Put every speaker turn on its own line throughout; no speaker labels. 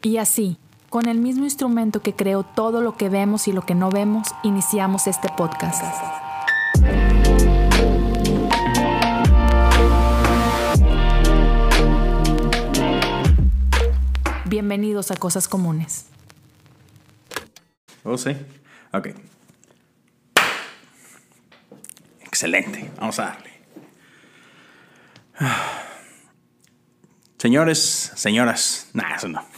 Y así, con el mismo instrumento que creó todo lo que vemos y lo que no vemos, iniciamos este podcast. Bienvenidos a Cosas Comunes.
Oh, sí. Ok. Excelente. Vamos a darle. Señores, señoras. Nah, eso no.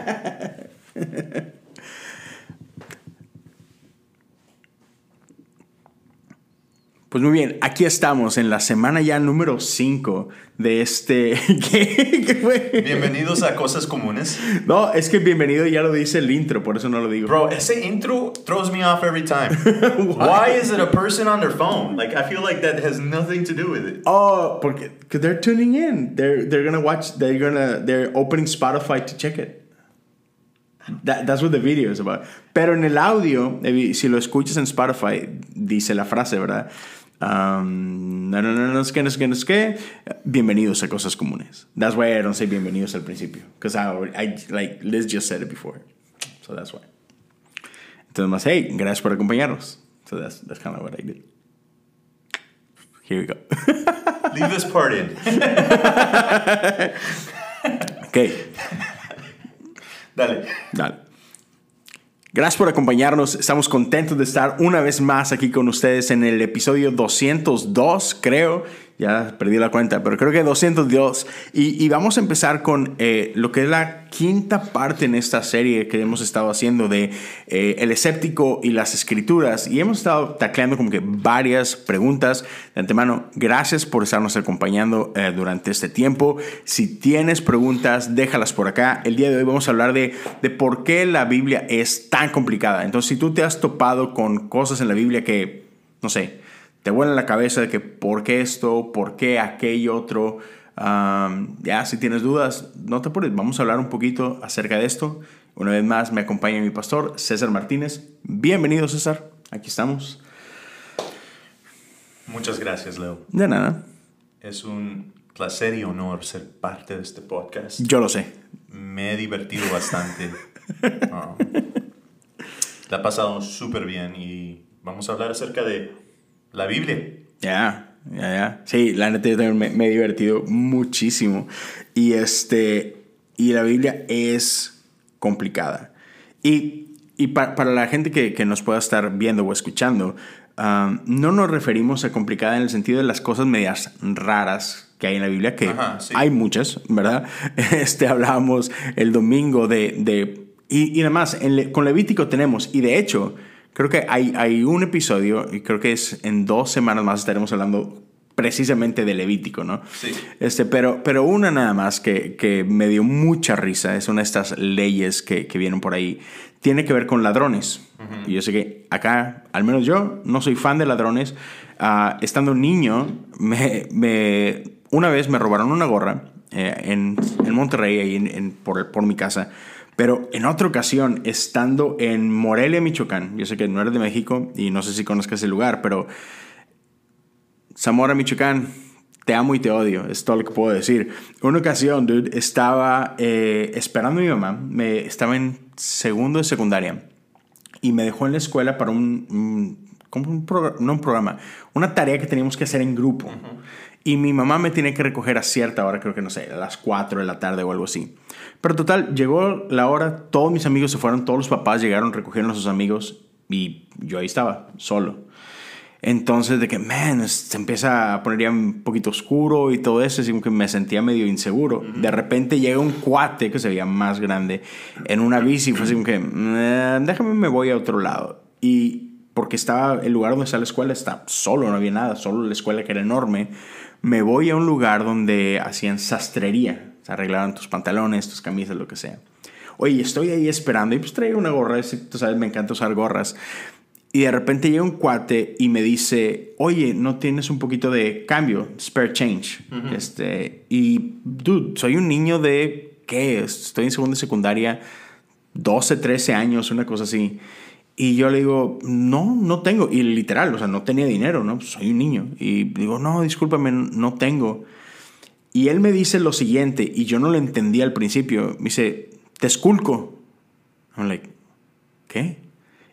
Pues muy bien, aquí estamos en la semana ya número 5 de este... ¿Qué, ¿Qué fue?
Bienvenidos a Cosas Comunes.
No, es que bienvenido ya lo dice el intro, por eso no lo digo.
Bro, ese intro throws me off every time. Why? is it a person on their phone? Like, I feel like that has nothing to do with it.
Oh, porque they're tuning in. They're they're gonna watch. They're gonna they're opening Spotify to check it. That, that's what the video is about. Pero en el audio, eh, si lo escuchas en Spotify, dice la frase, ¿verdad? Um, no, no, no, no, que, no que, no que. Bienvenidos a Cosas Comunes. That's why I don't say bienvenidos al principio. Because I, I, like, Liz just said it before. So that's why. Entonces, más, hey, gracias por acompañarnos. So that's, that's kind of what I did. Here we go.
Leave this part in.
ok.
Dale.
Dale. Gracias por acompañarnos. Estamos contentos de estar una vez más aquí con ustedes en el episodio 202, creo. Ya perdí la cuenta, pero creo que 202. Y, y vamos a empezar con eh, lo que es la quinta parte en esta serie que hemos estado haciendo de eh, El escéptico y las escrituras. Y hemos estado tacleando como que varias preguntas. De antemano, gracias por estarnos acompañando eh, durante este tiempo. Si tienes preguntas, déjalas por acá. El día de hoy vamos a hablar de, de por qué la Biblia es tan complicada. Entonces, si tú te has topado con cosas en la Biblia que, no sé, te vuelan la cabeza de que por qué esto, por qué aquello otro. Um, ya, si tienes dudas, no te apures. Vamos a hablar un poquito acerca de esto. Una vez más, me acompaña mi pastor César Martínez. Bienvenido, César. Aquí estamos.
Muchas gracias, Leo.
De nada.
Es un placer y honor ser parte de este podcast.
Yo lo sé.
Me he divertido bastante. Um, la ha pasado súper bien y vamos a hablar acerca de la Biblia.
Ya, ya, ya. Sí, la neta yo también me, me he divertido muchísimo. Y este. Y la Biblia es complicada. Y, y pa- para la gente que, que nos pueda estar viendo o escuchando, um, no nos referimos a complicada en el sentido de las cosas medias raras que hay en la Biblia, que
Ajá, sí.
hay muchas, ¿verdad? Este, hablábamos el domingo de... de y, y nada más, en con Levítico tenemos, y de hecho, creo que hay, hay un episodio, y creo que es en dos semanas más estaremos hablando precisamente de Levítico, ¿no?
Sí.
Este, pero, pero una nada más que, que me dio mucha risa, es una de estas leyes que, que vienen por ahí, tiene que ver con ladrones. Y yo sé que acá, al menos yo, no soy fan de ladrones. Ah, estando niño, me, me- una vez me robaron una gorra eh, en, en Monterrey, ahí en- en- por, por mi casa. Pero en otra ocasión, estando en Morelia, Michoacán, yo sé que no eres de México y no sé si conozcas el lugar, pero Zamora, Michoacán, te amo y te odio, es todo lo que puedo decir. Una ocasión, dude, estaba eh, esperando a mi mamá, me, estaba en segundo de secundaria y me dejó en la escuela para un, un- como un programa, no un programa, una tarea que teníamos que hacer en grupo. Y mi mamá me tiene que recoger a cierta hora, creo que no sé, a las 4 de la tarde o algo así. Pero total, llegó la hora, todos mis amigos se fueron, todos los papás llegaron, recogieron a sus amigos y yo ahí estaba, solo. Entonces, de que, man, se empieza a poner ya un poquito oscuro y todo eso, así como que me sentía medio inseguro. De repente llega un cuate que se veía más grande en una bici, fue así como que, "Eh, déjame, me voy a otro lado. Y porque estaba, el lugar donde está la escuela está solo, no había nada, solo la escuela que era enorme. Me voy a un lugar donde hacían sastrería, se arreglaban tus pantalones, tus camisas, lo que sea. Oye, estoy ahí esperando y pues traigo una gorra, tú sabes, me encanta usar gorras. Y de repente llega un cuate y me dice, oye, ¿no tienes un poquito de cambio? Spare change. este, y, dude, soy un niño de, ¿qué? Estoy en segunda secundaria, 12, 13 años, una cosa así. Y yo le digo, no, no tengo. Y literal, o sea, no tenía dinero, ¿no? Soy un niño. Y digo, no, discúlpame, no tengo. Y él me dice lo siguiente, y yo no lo entendí al principio. Me dice, te esculco. I'm like, ¿qué?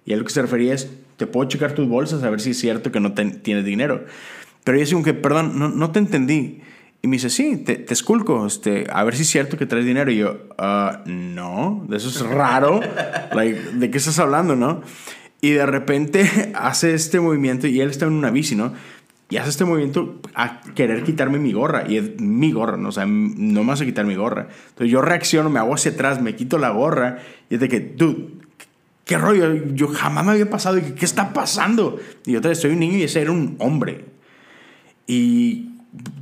Y a lo que se refería es, te puedo checar tus bolsas a ver si es cierto que no tienes dinero. Pero yo digo que, perdón, no, no te entendí. Y me dice, sí, te, te, esculco, este, a ver si es cierto que traes dinero. Y yo, uh, no, de eso es raro. like, ¿De qué estás hablando, no? Y de repente hace este movimiento y él está en una bici, ¿no? Y hace este movimiento a querer quitarme mi gorra. Y es mi gorra, ¿no? O sea, no me hace quitar mi gorra. Entonces yo reacciono, me hago hacia atrás, me quito la gorra. Y es de que, dude, ¿qué rollo? Yo jamás me había pasado. ¿qué está pasando? Y otra vez soy un niño y ese era un hombre. Y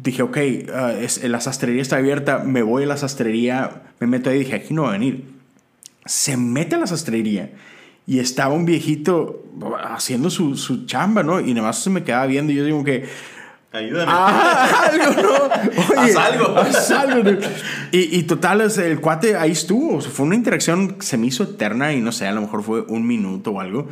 dije, ok, uh, es, la sastrería está abierta. Me voy a la sastrería, me meto ahí y dije, aquí no va a venir. Se mete a la sastrería y estaba un viejito haciendo su, su chamba, ¿no? Y nada más se me quedaba viendo y yo digo que...
Ayúdame.
Ah, algo, ¿no?
haz algo.
Haz algo. Y, y, total, el cuate ahí estuvo. fue una interacción, se me hizo eterna y no sé, a lo mejor fue un minuto o algo.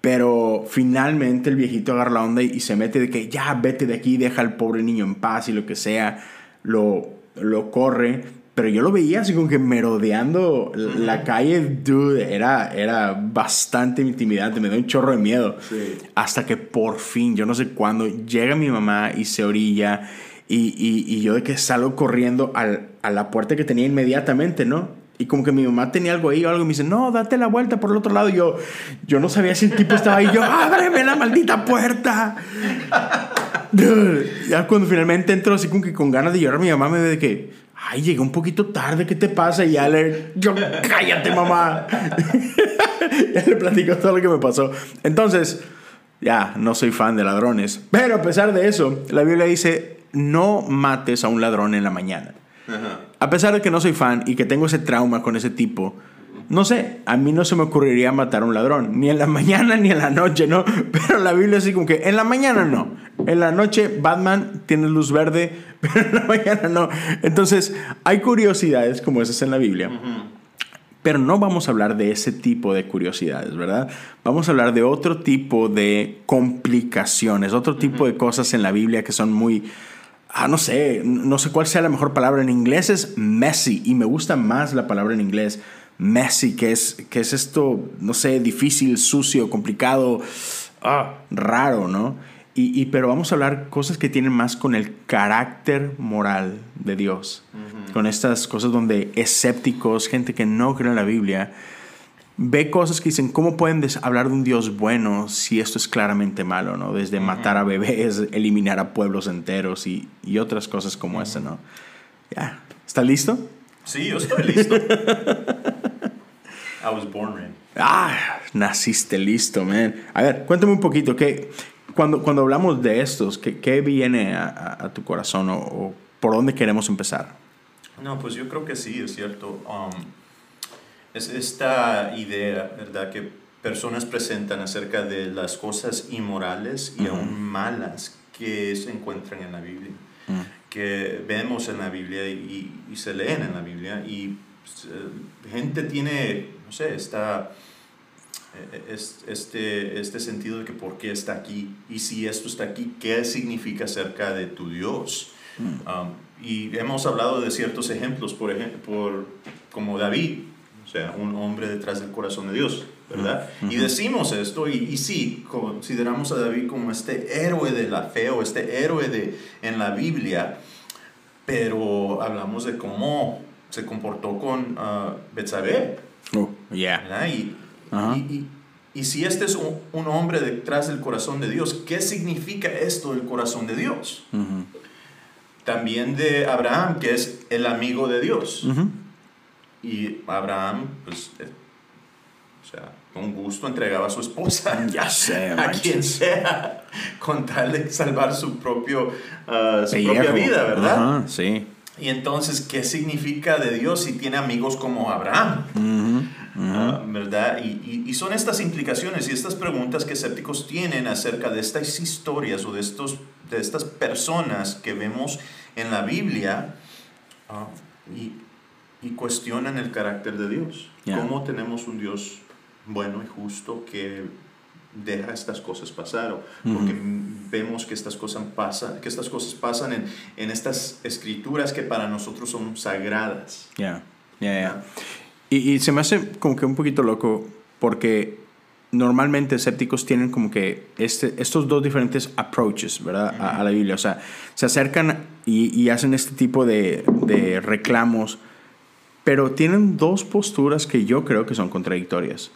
Pero finalmente el viejito agarra la onda y, se mete de que ya vete de aquí, deja al pobre niño en paz y lo que sea. Lo, lo corre. Pero yo lo veía así como que merodeando la calle, dude, era, era bastante intimidante, me da un chorro de miedo. Hasta que por fin, yo no sé cuándo, llega mi mamá y se orilla y, y, y yo de que salgo corriendo al, a la puerta que tenía inmediatamente, ¿no? Y como que mi mamá tenía algo ahí o algo, y me dice, no, date la vuelta por el otro lado. Y yo, yo no sabía si el tipo estaba ahí. Yo, ábreme la maldita puerta. ya cuando finalmente entro así como que con ganas de llorar, mi mamá me ve de que, ay, llegué un poquito tarde, ¿qué te pasa? Y ya le, yo, cállate, mamá. ya le platico todo lo que me pasó. Entonces, ya, no soy fan de ladrones. Pero a pesar de eso, la Biblia dice, no mates a un ladrón en la mañana. A pesar de que no soy fan y que tengo ese trauma con ese tipo, no sé, a mí no se me ocurriría matar a un ladrón, ni en la mañana ni en la noche, ¿no? Pero la Biblia así como que en la mañana no. En la noche Batman tiene luz verde, pero en la mañana no. Entonces, hay curiosidades como esas en la Biblia. Pero no vamos a hablar de ese tipo de curiosidades, ¿verdad? Vamos a hablar de otro tipo de complicaciones, otro tipo de cosas en la Biblia que son muy, ah, no sé, no sé cuál sea la mejor palabra en inglés, es messy, y me gusta más la palabra en inglés messy, que es, que es esto, no sé, difícil, sucio, complicado, ah, raro, ¿no? Y, pero vamos a hablar cosas que tienen más con el carácter moral de Dios, con estas cosas donde escépticos, gente que no cree en la Biblia, ve cosas que dicen, ¿cómo pueden hablar de un Dios bueno si esto es claramente malo, ¿no? Desde matar a bebés, eliminar a pueblos enteros y, y otras cosas como esa, ¿no? Ya, ¿está listo?
Sí, yo estoy listo. I was born ready.
Ah, naciste listo, man. A ver, cuéntame un poquito, ¿qué, cuando, cuando hablamos de estos, ¿qué, qué viene a, a, tu corazón o, por dónde queremos empezar?
No, pues yo creo que sí, es cierto. Um, es esta idea, ¿verdad? Que personas presentan acerca de las cosas inmorales y aún malas que se encuentran en la Biblia que vemos en la Biblia y, se leen en la Biblia y pues, eh, gente tiene, no sé, está eh, este, este sentido de que por qué está aquí y si esto está aquí, qué significa acerca de tu Dios. Mm. Um, y hemos hablado de ciertos ejemplos, por ejemplo, por, como David, o sea, un hombre detrás del corazón de Dios, ¿verdad? Mm. Y decimos esto, y, y, sí, consideramos a David como este héroe de la fe o este héroe de, en la Biblia, pero hablamos de cómo se comportó con uh, Betsabé.
Oh, yeah.
Y, y, y, si este es un, un, hombre detrás del corazón de Dios, ¿qué significa esto del corazón de Dios? También de Abraham, que es el amigo de Dios. Y Abraham, pues, sea, con gusto entregaba a su esposa.
Ya
a quien sea, con tal de salvar su, propio, uh, su propia vida, ¿verdad?
sí.
Y entonces, ¿qué significa de Dios si tiene amigos como Abraham? Ah, ¿Verdad? Y, y, son estas implicaciones y estas preguntas que escépticos tienen acerca de estas historias o de, estos, de estas personas que vemos en la Biblia uh, y, y, cuestionan el carácter de Dios. ¿Cómo tenemos un Dios bueno y justo que deja estas cosas pasar, porque vemos que estas cosas pasan, que estas cosas pasan en, en estas escrituras que para nosotros son sagradas.
Ya, ya. Y, y se me hace como que un poquito loco porque normalmente escépticos tienen como que este, estos dos diferentes approaches, ¿verdad? a, a la Biblia. O sea, se acercan y, y hacen este tipo de, de reclamos, pero tienen dos posturas que yo creo que son contradictorias.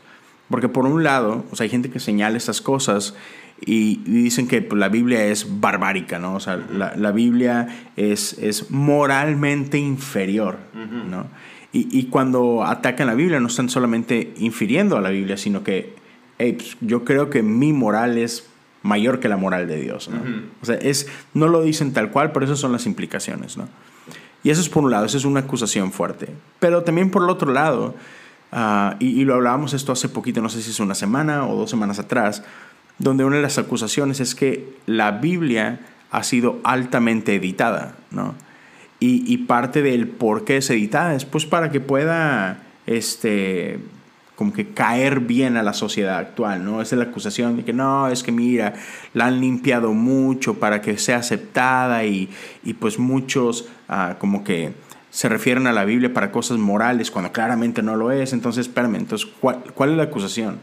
Porque por un lado, o sea, hay gente que señala estas cosas y, y dicen que pues, la Biblia es barbárica, ¿no? O sea, la, la Biblia es, es moralmente inferior, ¿no? Y, y cuando atacan la Biblia no están solamente infiriendo a la Biblia, sino que hey, pues, yo creo que mi moral es mayor que la moral de Dios, ¿no? O sea, es, no lo dicen tal cual, pero esas son las implicaciones, ¿no? Y eso es por un lado, eso es una acusación fuerte. Pero también por el otro lado, ah, y, lo hablábamos esto hace poquito, no sé si es una semana o dos semanas atrás, donde una de las acusaciones es que la Biblia ha sido altamente editada, ¿no? Y, y parte del por qué es editada es pues para que pueda, este, como que caer bien a la sociedad actual, ¿no? Esa es la acusación de que no, es que mira, la han limpiado mucho para que sea aceptada y, y pues muchos ah, como que se refieren a la Biblia para cosas morales cuando claramente no lo es. Entonces, espérame, entonces, ¿cuál, cuál es la acusación?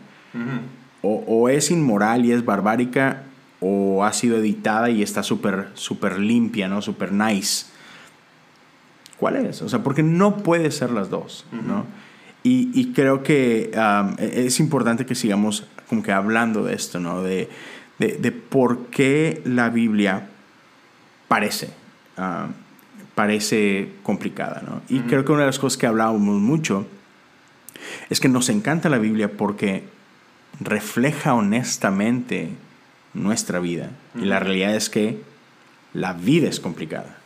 o, o es inmoral y es barbárica o ha sido editada y está súper súper limpia, ¿no? Súper nice. ¿Cuál es? O sea, porque no puede ser las dos, ¿no? Y, y creo que um, es importante que sigamos como que hablando de esto, ¿no? De, de, de por qué la Biblia parece, um, parece complicada, ¿no? Y creo que una de las cosas que hablábamos mucho es que nos encanta la Biblia porque refleja honestamente nuestra vida. Y la realidad es que la vida es complicada.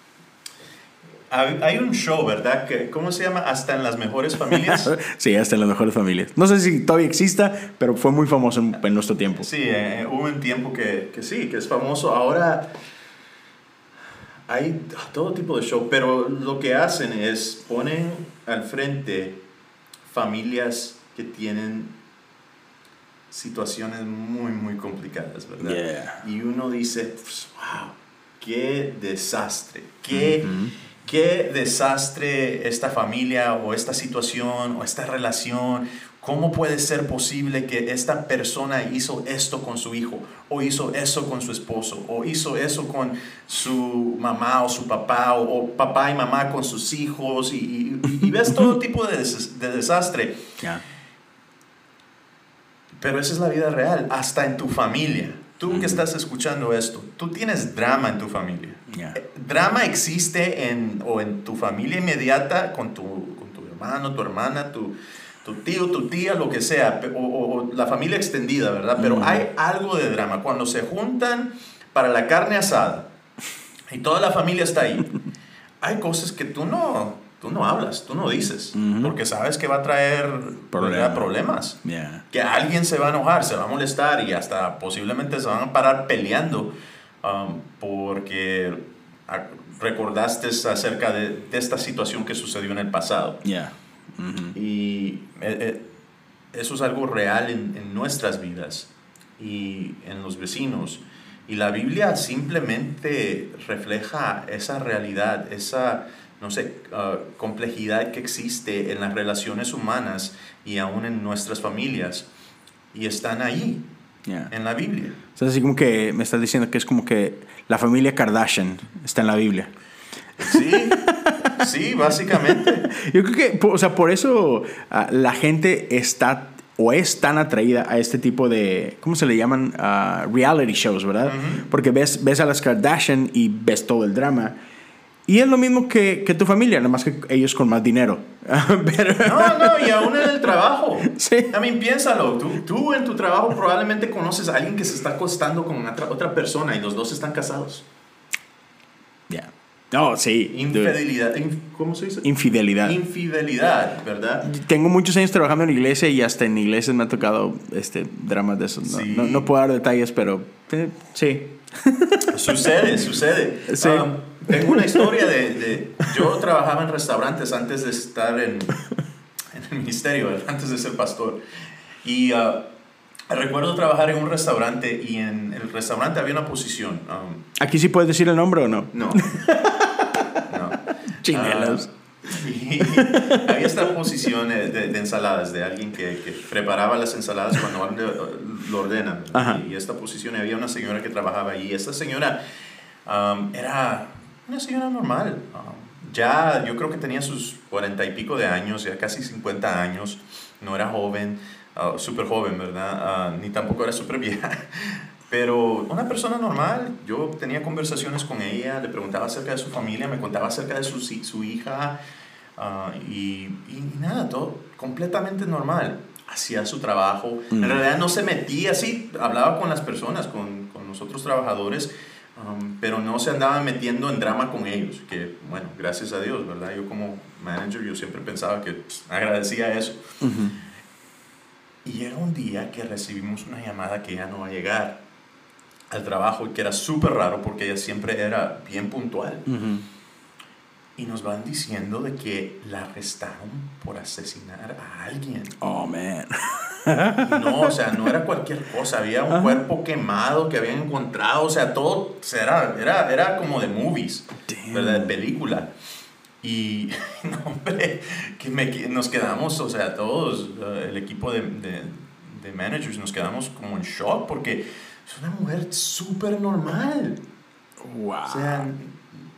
Hay un show, ¿verdad? ¿Cómo se llama? Hasta en las mejores familias.
Sí, hasta en las mejores familias. No sé si todavía exista, pero fue muy famoso en, en nuestro tiempo.
Sí, eh, hubo un tiempo que, que sí, que es famoso. Ahora hay todo tipo de show, pero lo que hacen es ponen al frente familias que tienen situaciones muy, muy complicadas, ¿verdad?
Yeah.
Y uno dice, wow, qué desastre, qué, qué desastre esta familia o esta situación o esta relación. ¿Cómo puede ser posible que esta persona hizo esto con su hijo, o hizo eso con su esposo, o hizo eso con su mamá o su papá, o, o papá y mamá con sus hijos? Y, y- y ves todo tipo de, des- de desastre. Pero esa es la vida real, hasta en tu familia. Tú que estás escuchando esto, tú tienes drama en tu familia. Eh, Drama existe en, o en tu familia inmediata, con tu, con tu hermano, tu hermana, tu, tu tío, tu tía, lo que sea, o, o- o la familia extendida, ¿verdad? Pero hay algo de drama. Cuando se juntan para la carne asada y toda la familia está ahí, hay cosas que tú no, tú no hablas, tú no dices, porque sabes que va a traer problemas. Que alguien se va a enojar, se va a molestar y hasta posiblemente se van a parar peleando um, porque recordaste acerca de, de esta situación que sucedió en el pasado.
Ujú.
Y eh, eh, eso es algo real en, en nuestras vidas y en los vecinos. Y la Biblia simplemente refleja esa realidad, esa, no sé, ah, complejidad que existe en las relaciones humanas y aún en nuestras familias. Y están ahí,
Ya.
en la Biblia.
O sea, así como que me estás diciendo que es como que la familia Kardashian está en la Biblia.
Sí, sí, básicamente.
Yo creo que, o sea, por eso ah, la gente está o es tan atraída a este tipo de, ¿cómo se le llaman? Ah, reality shows, ¿verdad? Porque ves, ves a las Kardashian y ves todo el drama. Y es lo mismo que, que tu familia, nada más que ellos con más dinero. Pero,
No, no, y aún en el trabajo.
Sí.
I mean, piénsalo. Tú, tú en tu trabajo probablemente conoces a alguien que se está acostando con otra, otra persona y los dos están casados.
No, sí. dude.
Infidelidad. in- ¿Cómo se dice?
Infidelidad.
Infidelidad, ¿verdad?
Tengo muchos años trabajando en iglesia y hasta en iglesias me ha tocado este, dramas de esos. No,
Sí.
no, no puedo dar detalles, pero eh, sí.
Sucede, sucede.
Sí.
Um, tengo una historia de, de- Yo trabajaba en restaurantes antes de estar en, en el ministerio, antes de ser pastor. Y uh, recuerdo trabajar en un restaurante y en el restaurante había una posición. um,
¿Aquí sí puedes decir el nombre o no?
no. no.
Chinelas.
Ah, Y había esta posición de, de ensaladas, de alguien que, que, preparaba las ensaladas cuando lo ordenan. Y esta posición, había una señora que trabajaba ahí. Esta señora um, era una señora normal. Um, ya yo creo que tenía sus cuarenta y pico de años, ya casi 50 años. No era joven, uh, súper joven, ¿verdad? Uh, ni tampoco era súper vieja. Pero una persona normal, yo tenía conversaciones con ella, le preguntaba acerca de su familia, me contaba acerca de su, su hija uh, y, y, nada, todo completamente normal. Hacía su trabajo, en realidad no se metía así, hablaba con las personas, con, con los otros trabajadores, um, pero no se andaba metiendo en drama con ellos, que bueno, gracias a Dios, ¿verdad? Yo como manager, yo siempre pensaba que pues, agradecía eso. Y llega un día que recibimos una llamada que ya no va a llegar al trabajo y que era súper raro porque ella siempre era bien puntual. Y nos van diciendo de que la arrestaron por asesinar a alguien.
Oh, man.
no, o sea, no era cualquier cosa. Había un cuerpo quemado que habían encontrado. O sea, todo era, era, era como de movies, ¿verdad? De película. Y, no, hombre, que me, nos quedamos, o sea, todos, eh, el equipo de, de, de managers, nos quedamos como en shock porque es una mujer súper normal.
Wow. O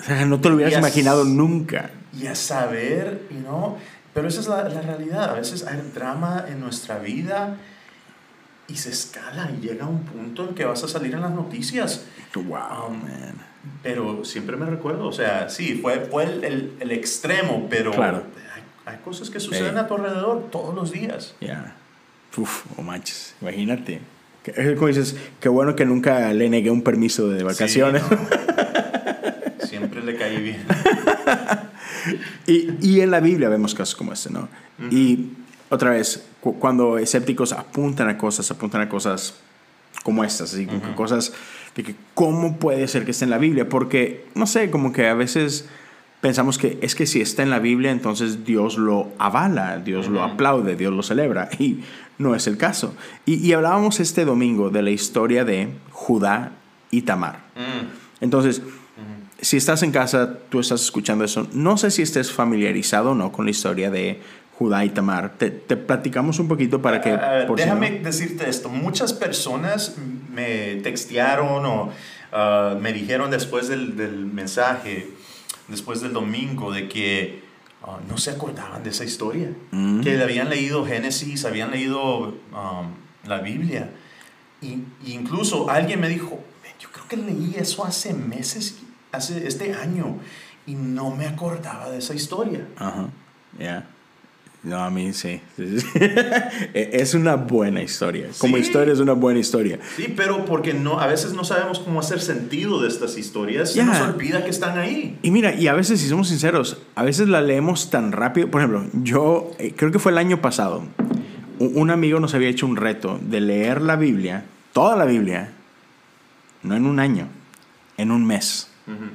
sea, no te lo hubieras imaginado nunca.
Y a saber, y no, pero esa es la, la, realidad. A veces hay drama en nuestra vida y se escala y llega a un punto en que vas a salir en las noticias.
Wow, um, man.
Pero siempre me recuerdo, o sea, sí, fue, fue el, el, el extremo, pero
claro.
hay, hay, cosas que suceden a tu alrededor todos los días.
Ya. Yeah. Uf, oh manches, imagínate. Como dices, qué bueno que nunca le negué un permiso de vacaciones.
Sí, no. Siempre le caí bien.
y, y, en la Biblia vemos casos como este, ¿no? Uh -huh. Y otra vez, cu cuando escépticos apuntan a cosas, apuntan a cosas como estas, así, uh -huh. cosas de que cómo puede ser que esté en la Biblia, porque, no sé, como que a veces pensamos que es que si está en la Biblia, entonces Dios lo avala, Dios lo aplaude, Dios lo celebra. Y no es el caso. Y, y, hablábamos este domingo de la historia de Judá y Tamar. Mm. Entonces, si estás en casa, tú estás escuchando eso, no sé si estés familiarizado o no con la historia de Judá y Tamar. Te, te platicamos un poquito para que...
Uh, por déjame si no... decirte esto. Muchas personas me textearon o uh, me dijeron después del, del mensaje, después del domingo, de que Uh, no se acordaban de esa historia. Mm. Que habían leído Génesis, habían leído um, la Biblia. Y, y, incluso alguien me dijo, yo creo que leí eso hace meses, hace este año, y no me acordaba de esa historia.
Ajá, uh -huh. yeah. No, a mí sí. es una buena historia. Como sí. historia es una buena historia.
Sí, pero porque no, a veces no sabemos cómo hacer sentido de estas historias. Yeah. Se nos olvida que están ahí.
Y mira, y a veces, si somos sinceros, a veces la leemos tan rápido. Por ejemplo, yo eh, creo que fue el año pasado. Un amigo nos había hecho un reto de leer la Biblia, toda la Biblia, no en un año, en un mes. Uh -huh.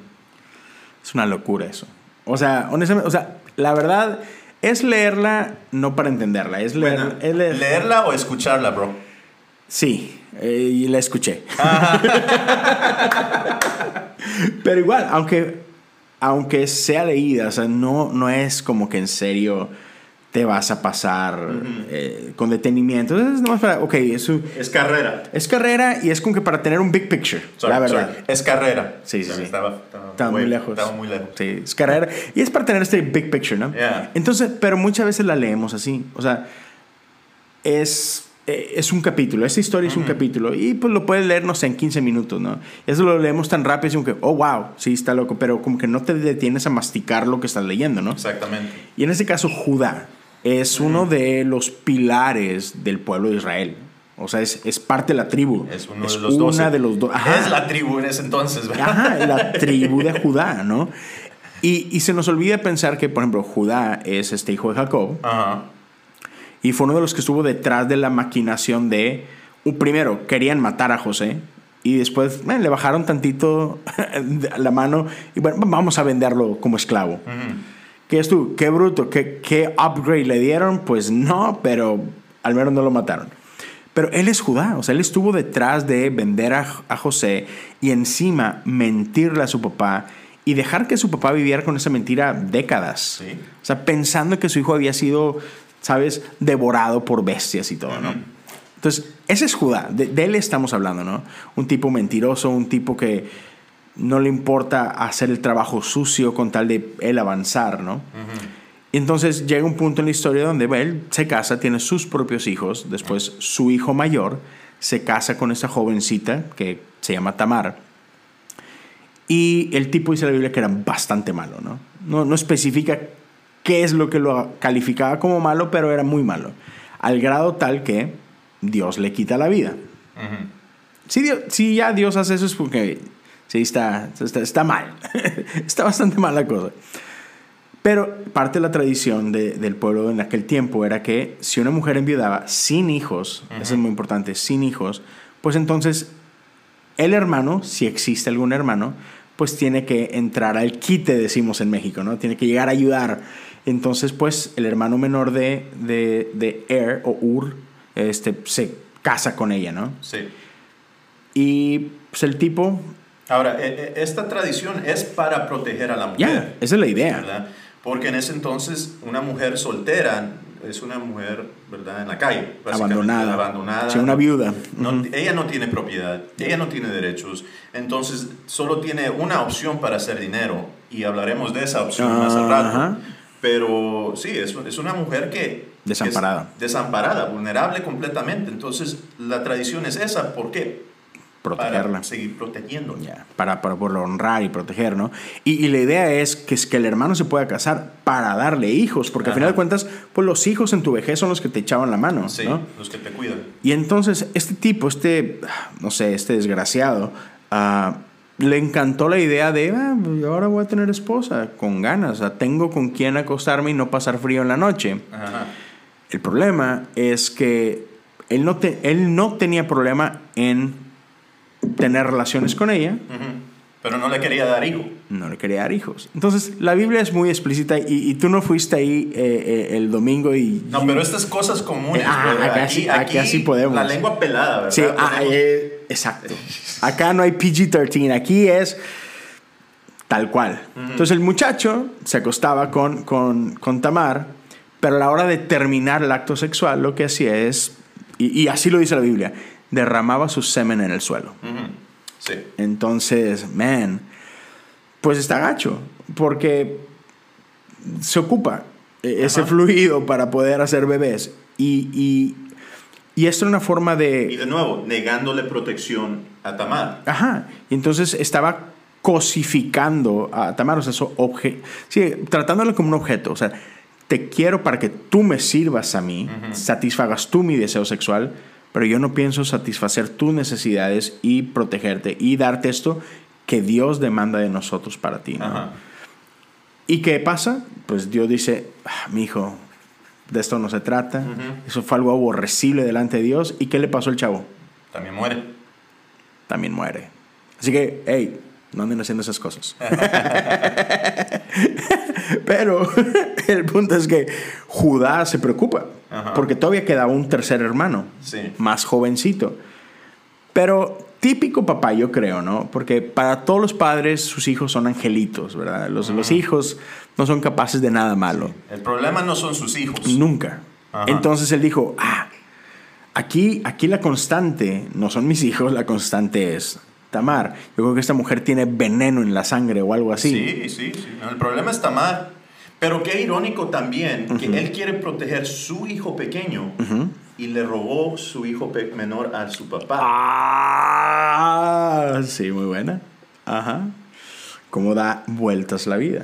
Es una locura eso. O sea, honestamente, o sea, la verdad es leerla no para entenderla, es, leer,
bueno,
es leer,
leerla o escucharla, bro.
Sí, eh, y la escuché. Pero igual, aunque, aunque sea leída, o sea, no, no es como que en serio te vas a pasar uh -huh. eh, con detenimiento. Es nomás para, ok, es,
es carrera.
Es carrera y es como que para tener un big picture,
sorry,
la verdad.
Sorry. Es carrera.
Sí, sí, sí.
Estaba, estaba,
estaba muy, lejos.
Estaba muy lejos.
Sí, es carrera. Y es para tener este big picture, ¿no?
Yeah.
Entonces, pero muchas veces la leemos así. O sea, es es un capítulo, esa historia uh -huh. es un capítulo y pues lo puedes leer, no sé, en 15 minutos, ¿no? Eso lo leemos tan rápido, como que, oh, wow, sí, está loco, pero como que no te detienes a masticar lo que estás leyendo, ¿no?
Exactamente.
Y en este caso, Judá es uh -huh. uno de los pilares del pueblo de Israel. O sea, es, es parte de la tribu.
Es uno es de los una
de los dos.
Es la tribu en ese entonces, ¿verdad?
Ajá, la tribu de Judá, ¿no? Y, y, se nos olvida pensar que, por ejemplo, Judá es este hijo de Jacob.
Ajá.
Y fue uno de los que estuvo detrás de la maquinación de, primero, querían matar a José y después le bajaron tantito la mano y bueno, vamos a venderlo como esclavo. Uh -huh. ¿Qué es tú? ¿Qué bruto? ¿Qué, ¿Qué upgrade le dieron? Pues no, pero al menos no lo mataron. Pero él es Judá, o sea, él estuvo detrás de vender a, a José y encima mentirle a su papá y dejar que su papá viviera con esa mentira décadas.
Sí.
O sea, pensando que su hijo había sido, ¿sabes?, devorado por bestias y todo, ¿no? Entonces, ese es Judá, de, de él estamos hablando, ¿no? Un tipo mentiroso, un tipo que no le importa hacer el trabajo sucio con tal de él avanzar, ¿no? Y entonces llega un punto en la historia donde él se casa, tiene sus propios hijos, después su hijo mayor se casa con esa jovencita que se llama Tamar. Y el tipo dice en la Biblia que era bastante malo, ¿no? No, no especifica qué es lo que lo calificaba como malo, pero era muy malo. Al grado tal que Dios le quita la vida.
Ujú.
Si, Dios- si ya Dios hace eso es porque sí está, está, está mal. está bastante mal la cosa. Pero parte de la tradición de- del pueblo en aquel tiempo era que si una mujer enviudaba sin hijos, eso es muy importante, sin hijos, pues entonces el hermano, si existe algún hermano, pues tiene que entrar al quite, decimos en México, ¿no? Tiene que llegar a ayudar. Entonces, pues el hermano menor de, de, de Er o Ur este, se casa con ella, ¿no?
Sí.
Y pues el tipo,
Ahora, e- e- esta tradición es para proteger a la mujer.
ya, esa es la idea.
¿verdad? Porque en ese entonces una mujer soltera es una mujer, ¿verdad? En la calle,
Abandonada.
abandonada.
Sí, una viuda.
No-
Ujú.
Ella no tiene propiedad, ella no tiene derechos, entonces solo tiene una opción para hacer dinero y hablaremos de esa opción más al rato. Pero sí, es, es una mujer que...
Desamparada.
es desamparada, vulnerable completamente. Entonces la tradición es esa, ¿por qué?
Protegerla.
Para seguir protegiendo.
Ya, para, para poderlo honrar y proteger, ¿no? Y, y la idea es que, es que el hermano se pueda casar para darle hijos, porque al
Ajá.
final de cuentas, pues los hijos en tu vejez son los que te echaban la mano,
Sí,
¿no?
los que te cuidan.
Y entonces este tipo, este, no sé, este desgraciado, ah, le encantó la idea de, ah, pues ahora voy a tener esposa, con ganas, o sea, tengo con quién acostarme y no pasar frío en la noche.
Ajá.
El problema es que él no, te- él no tenía problema en tener relaciones con ella.
Pero no le quería dar hijo.
no le quería dar hijos. Entonces, la Biblia es muy explícita y, y tú no fuiste ahí eh, eh, el domingo y...
No, pero estas cosas comunes.
Ah,
brother,
acá sí- podemos.
La lengua pelada, ¿verdad?
Sí, ah,
Podemos-
eh, exacto. Acá no hay PG-13, aquí es tal cual. Entonces el muchacho se acostaba con, con, con Tamar, pero a la hora de terminar el acto sexual lo que hacía es, y, y así lo dice la Biblia, derramaba su semen en el suelo.
Sí.
Entonces, man, pues está gacho, porque se ocupa eh, ese
Ajá.
fluido para poder hacer bebés. Y, y, y esto era una forma
Y
de...
de nuevo, negándole protección a Tamar.
Ajá. Y entonces estaba cosificando a Tamar, o sea, eso obje- sí, tratándolo como un objeto. O sea, te quiero para que tú me sirvas a mí, satisfagas tú mi deseo sexual, pero yo no pienso satisfacer tus necesidades y protegerte y darte esto que Dios demanda de nosotros para ti. ¿Y qué pasa? Pues Dios dice, ah, mi hijo, de esto no se trata.
Ujú.
Eso fue algo aborrecible delante de Dios. ¿Y qué le pasó al chavo?
También muere.
También muere. Así que, hey, no anden haciendo esas cosas. Pero el punto es que Judá se preocupa.
Ajá.
Porque todavía quedaba un tercer hermano.
Sí.
Más jovencito. Pero típico papá, yo creo, ¿no? Porque para todos los padres, sus hijos son angelitos, ¿verdad? Los, los hijos no son capaces de nada malo.
El problema no son sus hijos.
Nunca.
Ajá.
Entonces él dijo, ah, aquí, aquí la constante no son mis hijos, la constante es Tamar. Yo creo que esta mujer tiene veneno en la sangre o algo así.
Sí, sí, sí. El problema es Tamar. Pero qué irónico también que él quiere proteger su hijo pequeño y le robó su hijo menor a su papá.
Ah, sí, muy buena. Ajá. Cómo da vueltas la vida.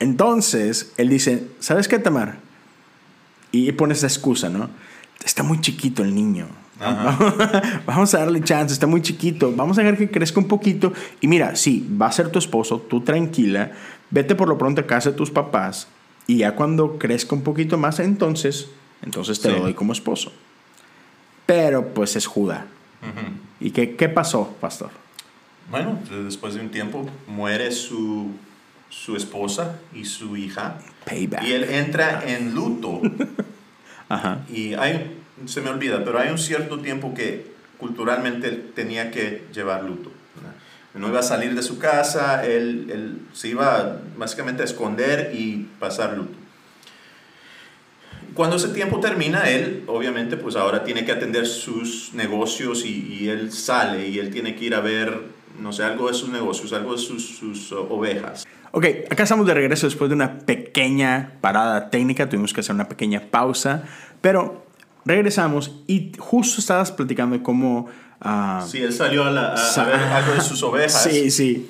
Entonces, él dice, ¿sabes qué, Tamar? Y pone esa excusa, ¿no? Está muy chiquito el niño. Vamos a darle chance, está muy chiquito. Vamos a dejar que crezca un poquito. Y mira, sí, va a ser tu esposo, tú tranquila. Vete por lo pronto a casa de tus papás. Y ya cuando crezca un poquito más, entonces, entonces te
Sí.
lo doy como esposo. Pero pues es Judá. ¿Y qué, qué pasó, pastor?
Bueno, después de un tiempo muere su, su esposa y su hija.
Payback.
Y él entra en luto.
Ajá.
Y hay, se me olvida, pero hay un cierto tiempo que culturalmente tenía que llevar luto. No iba a salir de su casa, él, él se iba básicamente a esconder y pasar luto. Cuando ese tiempo termina, él obviamente pues ahora tiene que atender sus negocios y, y él sale y él tiene que ir a ver, no sé, algo de sus negocios, algo de sus, sus uh, ovejas.
Ok, acá estamos de regreso después de una pequeña parada técnica, tuvimos que hacer una pequeña pausa, pero regresamos y justo estabas platicando de cómo... ah,
Sí, él salió a, la- a- a
Sa-
ver algo de sus ovejas.
Sí, sí.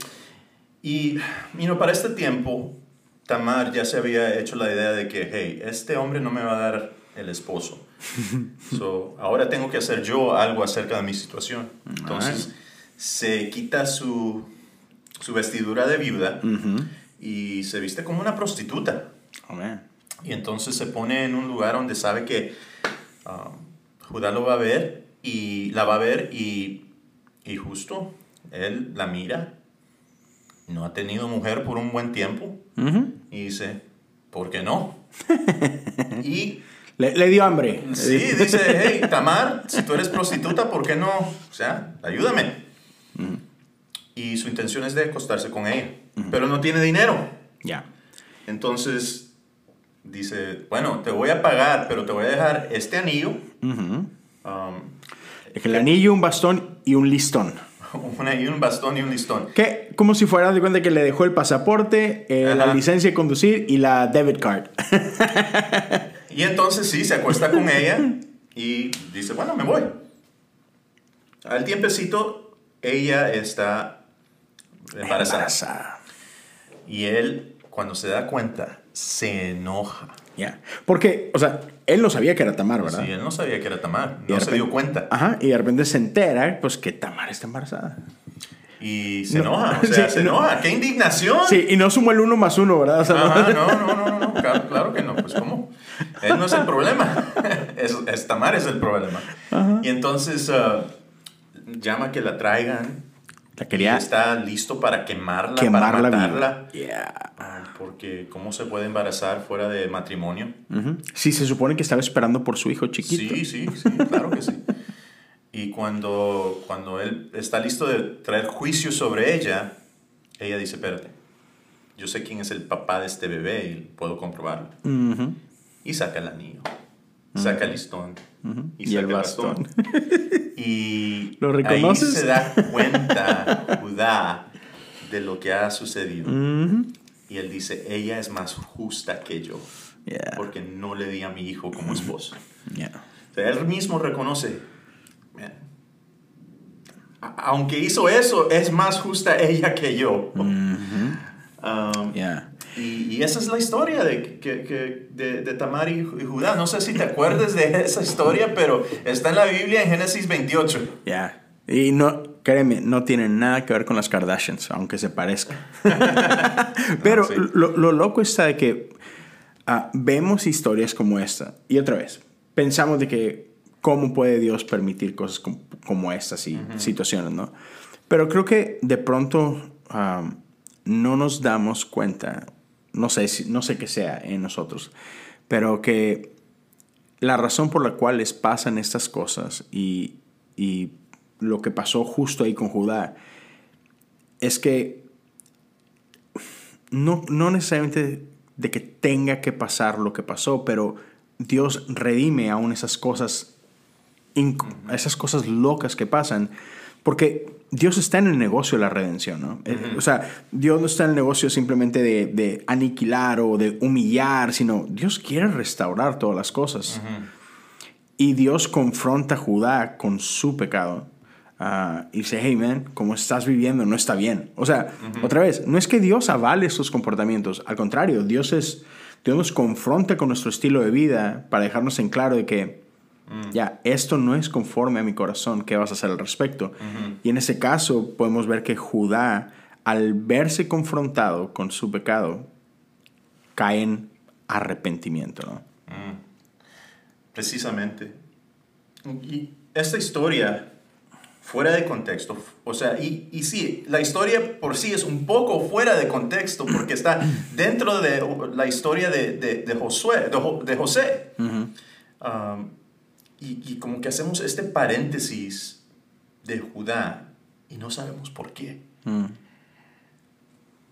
Y, you know, para este tiempo, Tamar ya se había hecho la idea de que, hey, este hombre no me va a dar el esposo. so, ahora tengo que hacer yo algo acerca de mi situación. Entonces, se quita su, su vestidura de viuda y se viste como una prostituta.
Oh, man.
Y entonces se pone en un lugar donde sabe que ah, Judá lo va a ver y la va a ver y, y justo él la mira. No ha tenido mujer por un buen tiempo y dice, ¿por qué no? y
le, le dio hambre.
sí, dice, hey, Tamar, si tú eres prostituta, ¿por qué no? O sea, ayúdame. Y su intención es de acostarse con ella, pero no tiene dinero.
Ya.
Entonces dice, bueno, te voy a pagar, pero te voy a dejar este anillo, um,
El anillo, un bastón y un listón.
un, y un bastón y un listón.
Que como si fuera de cuenta que le dejó el pasaporte, eh, la licencia de conducir y la debit card.
Y entonces sí, se acuesta con ella y dice, bueno, me voy. Al tiempecito, ella está embarazada.
Embarazada.
Y él, cuando se da cuenta, se enoja.
Ya. Porque, o sea, él no sabía que era Tamar, ¿verdad?
Sí, él no sabía que era Tamar,
Y
no se dio cuenta.
Ajá, y de repente se entera, pues, que Tamar está embarazada.
Y se
No.
enoja, o sea,
Sí,
se
no.
enoja. ¡Qué indignación!
Sí, y no sumó el uno más uno, ¿verdad? O sea, no-
Ajá, no, no, no, no, no, claro, claro que no, pues ¿cómo? Él no es el problema, es, es Tamar es el problema. Y entonces ah, llama que la traigan
La
y
quería
está listo para quemarla,
quemarla
para matarla.
Yeah.
Ah, Porque ¿cómo se puede embarazar fuera de matrimonio?
Ujú. Sí, se supone que estaba esperando por su hijo chiquito.
Sí, sí, sí, claro que sí. Y cuando, cuando él está listo de traer juicio sobre ella, ella dice, espérate, yo sé quién es el papá de este bebé y puedo comprobarlo.
Ujú.
Y saca el anillo, saca el listón y,
Y
saca
el bastón.
Y
¿Lo reconoces?
ahí se da cuenta Judá de lo que ha sucedido.
Ujú.
Y él dice, ella es más justa que yo,
Yeah.
porque no le di a mi hijo como esposo.
Yeah.
O sea, él mismo reconoce, "Man, a- aunque hizo eso, es más justa ella que yo. Um,
Yeah.
y, y esa es la historia de, que, que- de, de Tamar y, Judá. No sé si te acuerdas de esa historia, pero está en la Biblia en Génesis 28.
Yeah. Y no, créeme, no tiene nada que ver con las Kardashians, aunque se parezca. Pero
sí.
lo, lo loco está de que ah, vemos historias como esta. Y otra vez, pensamos de que cómo puede Dios permitir cosas como, como estas y situaciones, ¿no? Pero creo que de pronto no nos damos cuenta, no sé, si, no sé qué sea en nosotros, pero que la razón por la cual les pasan estas cosas y, y lo que pasó justo ahí con Judá es que no, no necesariamente de que tenga que pasar lo que pasó, pero Dios redime aún esas cosas, esas cosas locas que pasan, porque Dios está en el negocio de la redención, ¿no? Eh, O sea, Dios no está en el negocio simplemente de, de aniquilar o de humillar, sino Dios quiere restaurar todas las cosas. Y Dios confronta a Judá con su pecado. Y dice, hey man, como estás viviendo no está bien. O sea, otra vez, no es que Dios avale sus comportamientos. Al contrario, Dios, es, Dios nos confronta con nuestro estilo de vida para dejarnos en claro de que, ya, esto no es conforme a mi corazón. ¿Qué vas a hacer al respecto? Y en ese caso podemos ver que Judá, al verse confrontado con su pecado, cae en arrepentimiento, ¿no?
Precisamente. Y esta historia, fuera de contexto, o sea, y, y sí, la historia por sí es un poco fuera de contexto porque está dentro de la historia de, de, de Josué, de, Jo- de José. Um, y, y como que hacemos este paréntesis de Judá y no sabemos por qué.
Mm.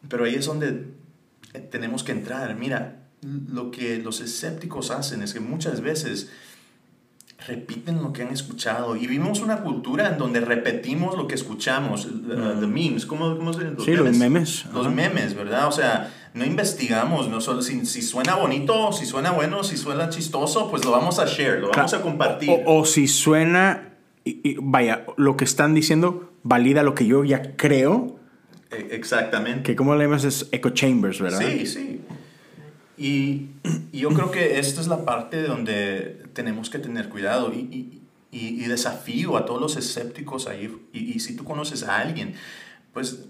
Pero ahí es donde tenemos que entrar. Mira, lo que los escépticos hacen es que muchas veces repiten lo que han escuchado y vivimos una cultura en donde repetimos lo que escuchamos, uh, the memes, ¿cómo, cómo se
los sí, memes? los memes.
Los
Ajá.
memes, ¿verdad? O sea, no investigamos, no solo si, si, suena bonito, si suena bueno, si suena chistoso, pues lo vamos a share, lo vamos a compartir.
O, o si suena, y, y, vaya, lo que están diciendo valida lo que yo ya creo.
E exactamente.
Que como le llamas es echo chambers, ¿verdad?
Sí, sí. Y, y, yo creo que esta es la parte donde tenemos que tener cuidado y, y, y desafío a todos los escépticos ahí. Y, si tú conoces a alguien, pues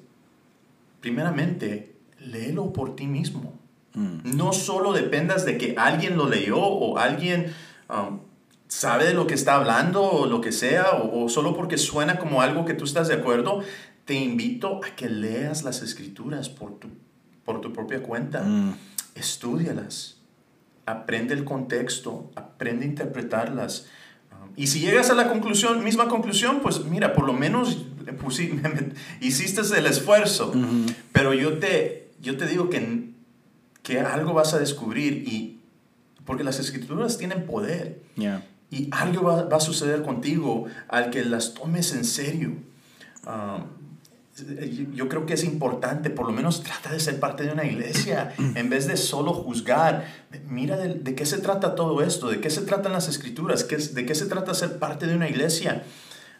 primeramente, léelo por ti mismo. Mm. No solo dependas de que alguien lo leyó o alguien um, sabe de lo que está hablando o lo que sea, o, o solo porque suena como algo que tú estás de acuerdo, te invito a que leas las escrituras por tu, por tu propia cuenta. Mm estudialas, aprende el contexto, aprende a interpretarlas. Y si llegas a la conclusión, misma conclusión, pues mira, por lo menos pues, hiciste el esfuerzo. Uh -huh. Pero yo te, yo te digo que, que algo vas a descubrir y porque las escrituras tienen poder.
Yeah.
Y algo va, va, a suceder contigo al que las tomes en serio. Um, yo creo que es importante, por lo menos trata de ser parte de una iglesia, en vez de solo juzgar. Mira de, de qué se trata todo esto, de qué se tratan las escrituras, ¿Qué, de qué se trata ser parte de una iglesia.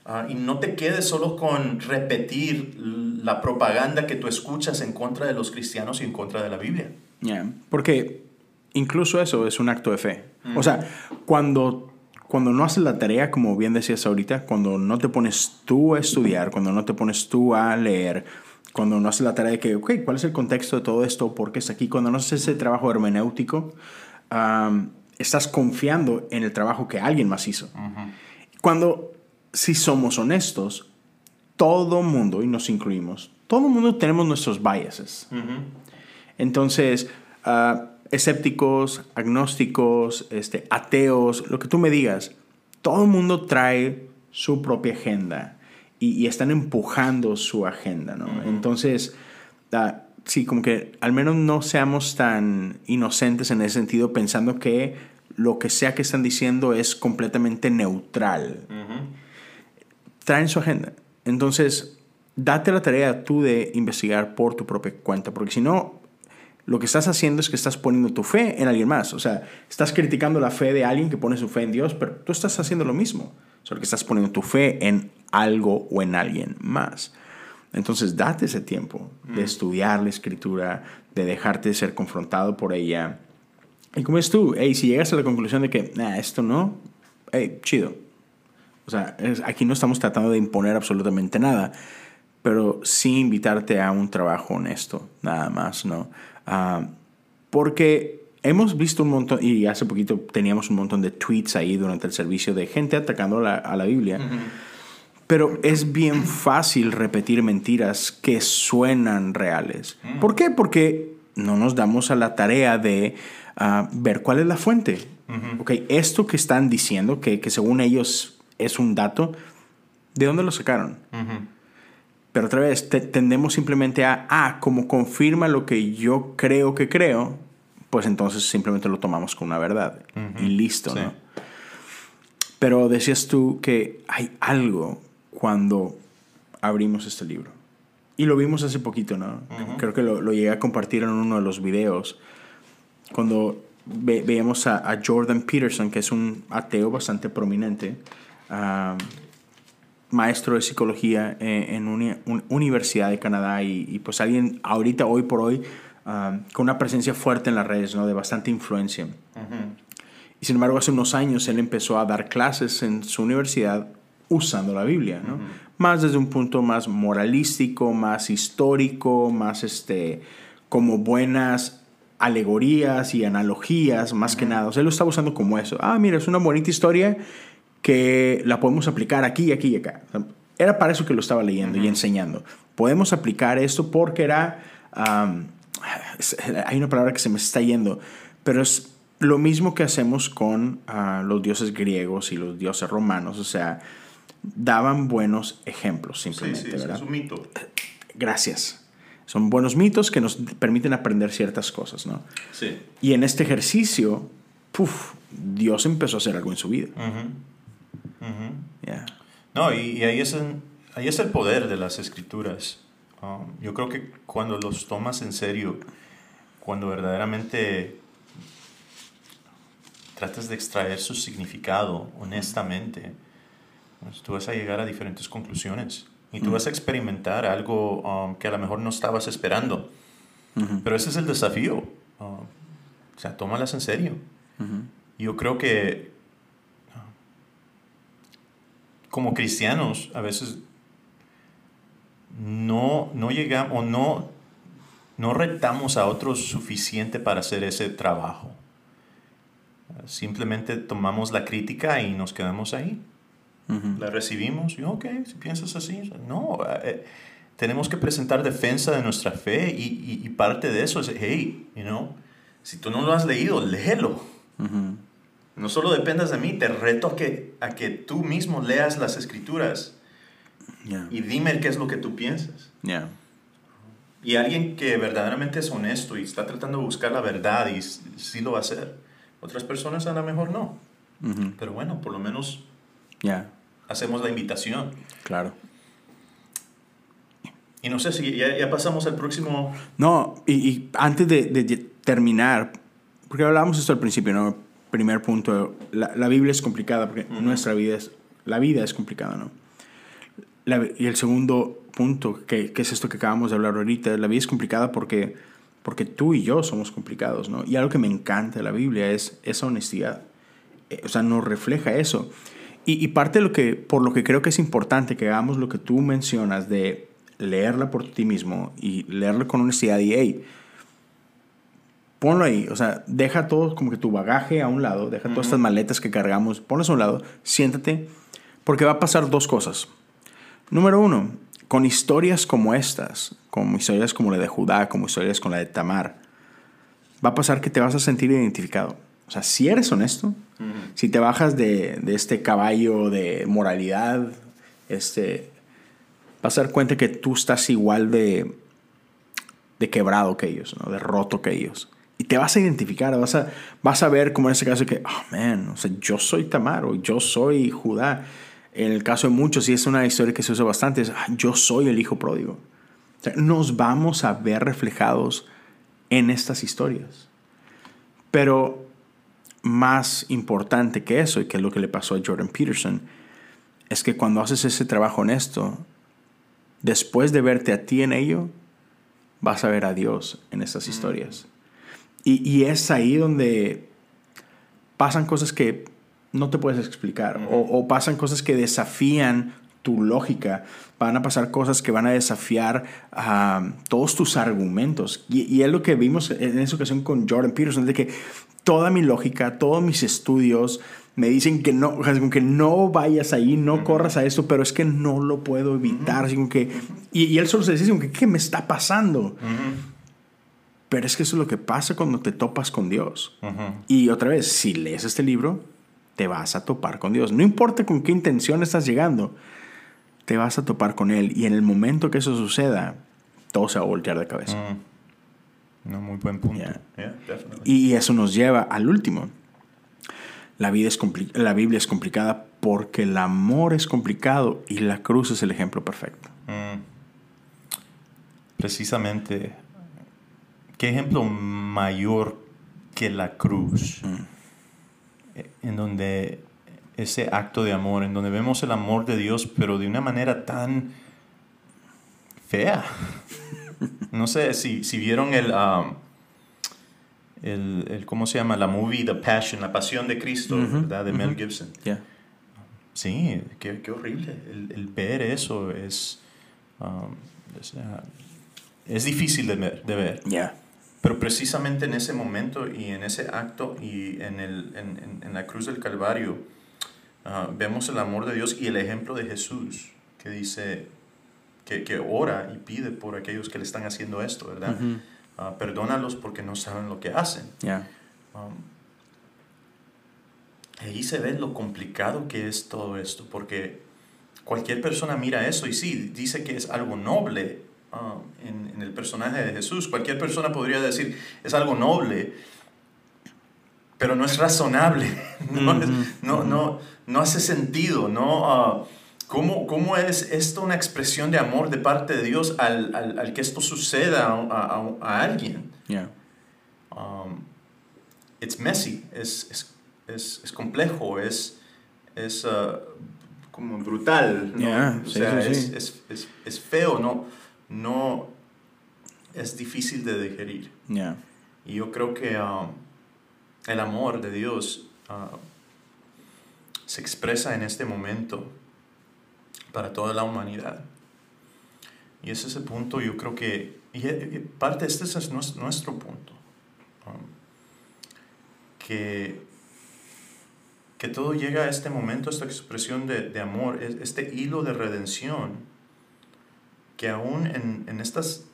Uh, y no te quedes solo con repetir la propaganda que tú escuchas en contra de los cristianos y en contra de la Biblia.
Yeah. Porque incluso eso es un acto de fe. Mm. O sea, cuando cuando no haces la tarea, como bien decías ahorita, cuando no te pones tú a estudiar, cuando no te pones tú a leer, cuando no haces la tarea de que, ok, ¿cuál es el contexto de todo esto? ¿Por qué está aquí? Cuando no haces ese trabajo hermenéutico, um, estás confiando en el trabajo que alguien más hizo. Uh -huh. Cuando, si somos honestos, todo mundo, y nos incluimos, todo mundo tenemos nuestros biases. Uh -huh. Entonces, uh, escépticos, agnósticos, este, ateos, lo que tú me digas, todo el mundo trae su propia agenda y, y están empujando su agenda, ¿no? Uh -huh. Entonces, uh, sí, como que al menos no seamos tan inocentes en ese sentido pensando que lo que sea que están diciendo es completamente neutral. Uh -huh. Traen su agenda. Entonces, date la tarea tú de investigar por tu propia cuenta, porque si no, lo que estás haciendo es que estás poniendo tu fe en alguien más. O sea, estás criticando la fe de alguien que pone su fe en Dios, pero tú estás haciendo lo mismo. Solo que estás poniendo tu fe en algo o en alguien más. Entonces, date ese tiempo de estudiar la escritura, de dejarte ser confrontado por ella. Y como es tú, hey, si llegas a la conclusión de que, nah, esto no, hey, chido. O sea, es, aquí no estamos tratando de imponer absolutamente nada, pero sí invitarte a un trabajo honesto, nada más, ¿no? Uh, porque hemos visto un montón, y hace poquito teníamos un montón de tweets ahí durante el servicio de gente atacando a la, a la Biblia. Uh -huh. Pero es bien fácil repetir mentiras que suenan reales. Uh -huh. ¿Por qué? Porque no nos damos a la tarea de uh, ver cuál es la fuente. Uh -huh. Okay, esto que están diciendo, que, que, según ellos es un dato, ¿de dónde lo sacaron? Pero otra vez, te, tendemos simplemente a, ah, como confirma lo que yo creo que creo, pues entonces simplemente lo tomamos como una verdad. Uh -huh. Y listo, sí. ¿no? Pero decías tú que hay algo cuando abrimos este libro. Y lo vimos hace poquito, ¿no? Uh -huh. Creo que lo, lo, llegué a compartir en uno de los videos. Cuando ve, veíamos a, a, Jordan Peterson, que es un ateo bastante prominente. Uh, maestro de psicología en una un, universidad de Canadá y, y, pues alguien ahorita, hoy por hoy, uh, con una presencia fuerte en las redes, ¿no? de bastante influencia. Uh -huh. Y sin embargo, hace unos años él empezó a dar clases en su universidad usando la Biblia, ¿no? Uh -huh. Más desde un punto más moralístico, más histórico, más este, como buenas alegorías y analogías, más uh -huh. que nada. O sea, él lo estaba usando como eso. Ah, mira, es una bonita historia que la podemos aplicar aquí, aquí y acá. Era para eso que lo estaba leyendo uh -huh. y enseñando. Podemos aplicar esto porque era... Um, hay una palabra que se me está yendo, pero es lo mismo que hacemos con uh, los dioses griegos y los dioses romanos. O sea, daban buenos ejemplos simplemente.
Sí, sí,
¿verdad?
es un mito.
gracias. Son buenos mitos que nos permiten aprender ciertas cosas, ¿no?
Sí.
Y en este ejercicio, puf, Dios empezó a hacer algo en su vida. Yeah.
No, y, y ahí, es en- ahí es el poder de las escrituras. Um, yo creo que cuando los tomas en serio, cuando verdaderamente tratas de extraer su significado honestamente, pues tú vas a llegar a diferentes conclusiones y tú vas a experimentar algo um, que a lo mejor no estabas esperando. Pero ese es el desafío. um, o sea, tómalas en serio. Yo creo que como cristianos a veces no, no llegamos o no, no retamos a otros suficiente para hacer ese trabajo. Simplemente tomamos la crítica y nos quedamos ahí. La recibimos y ok, si piensas así, no. eh, tenemos que presentar defensa de nuestra fe y, y- y parte de eso es, hey, you know, si tú no lo has leído, léelo. No solo dependas de mí, te reto a que, a que tú mismo leas las escrituras
Yeah.
y dime qué es lo que tú piensas.
Yeah.
Y alguien que verdaderamente es honesto y está tratando de buscar la verdad y sí lo va a hacer. Otras personas a lo mejor no. Pero bueno, por lo menos
Yeah.
hacemos la invitación.
Claro.
Y no sé si ya, ya pasamos al próximo...
No, y, y antes de, de- de terminar, porque hablábamos esto al principio, ¿no? Primer punto, la, la Biblia es complicada porque nuestra vida es, la vida es complicada, ¿no? La- y el segundo punto, que, que es esto que acabamos de hablar ahorita, la vida es complicada porque, porque tú y yo somos complicados, ¿no? Y algo que me encanta de la Biblia es esa honestidad. Eh, O sea, nos refleja eso. Y, y parte de lo que, por lo que creo que es importante que hagamos lo que tú mencionas de leerla por ti mismo y leerla con honestidad y, hey, ponlo ahí, o sea, deja todo como que tu bagaje a un lado, deja todas estas maletas que cargamos, ponlas a un lado, siéntate, porque va a pasar dos cosas. Número uno, con historias como estas, como historias como la de Judá, como historias como la de Tamar, va a pasar que te vas a sentir identificado. O sea, si eres honesto, si te bajas de, de este caballo de moralidad, este, vas a dar cuenta que tú estás igual de, de quebrado que ellos, ¿no? de roto que ellos. Y te vas a identificar, vas a, vas a ver como en ese caso que, oh man, o sea, yo soy Tamar o yo soy Judá. En el caso de muchos, y es una historia que se usa bastante, es, "Ah, yo soy el hijo pródigo. O sea, nos vamos a ver reflejados en estas historias. Pero más importante que eso, y que es lo que le pasó a Jordan Peterson, es que cuando haces ese trabajo honesto, después de verte a ti en ello, vas a ver a Dios en estas historias. Y, y es ahí donde pasan cosas que no te puedes explicar o, o pasan cosas que desafían tu lógica, van a pasar cosas que van a desafiar ah, todos tus argumentos. Y, y es lo que vimos en esa ocasión con Jordan Peterson, de que toda mi lógica, todos mis estudios me dicen que no, que no vayas ahí, no corras a esto, pero es que no lo puedo evitar. así que, y, y él solo se dice, que, ¿qué me está pasando? Pero es que eso es lo que pasa cuando te topas con Dios. Y otra vez, si lees este libro, te vas a topar con Dios. No importa con qué intención estás llegando, te vas a topar con Él. Y en el momento que eso suceda, todo se va a voltear de cabeza.
No, muy buen punto.
Yeah.
Yeah.
Y eso nos lleva al último. La, vida es la Biblia es complicada porque el amor es complicado y la cruz es el ejemplo perfecto.
Mm. Precisamente, ¿qué ejemplo mayor que la cruz? Eh, En donde ese acto de amor, en donde vemos el amor de Dios, pero de una manera tan fea. No sé si, si vieron el, um, el, el, ¿cómo se llama? La movie The Passion, La Pasión de Cristo, ¿verdad? De Mel Gibson.
Ya.
Sí, qué, qué horrible. El, el ver eso es, um, es, ah, es difícil de ver. De ver.
Ya.
Pero precisamente en ese momento y en ese acto y en, el, en, en- en la cruz del Calvario, ah, vemos el amor de Dios y el ejemplo de Jesús, que dice, que, que ora y pide por aquellos que le están haciendo esto, ¿verdad? Ah, perdónalos porque no saben lo que hacen.
Ya.
Um, ahí se ve lo complicado que es todo esto, porque cualquier persona mira eso y sí, dice que es algo noble, ah, en, en, el personaje de Jesús. Cualquier persona podría decir, es algo noble, pero no es razonable, no, no, no, no, hace sentido, ¿no? Ah, ¿cómo, ¿cómo, es esto una expresión de amor de parte de Dios al, al, al que esto suceda a, a, a alguien?
Yeah.
Um, it's messy, es, es, es, es complejo, es, es uh, como brutal, ¿no?
Yeah,
o
sí,
sea,
sí,
es,
sí.
Es, es, es, feo, no, no es difícil de digerir.
Yeah.
Y yo creo que um, el amor de Dios uh, se expresa en este momento para toda la humanidad. Y ese es el punto, yo creo que, y parte de este es nuestro, nuestro punto, um, que, que todo llega a este momento, esta expresión de, de amor, es- este hilo de redención, que aún en, en estas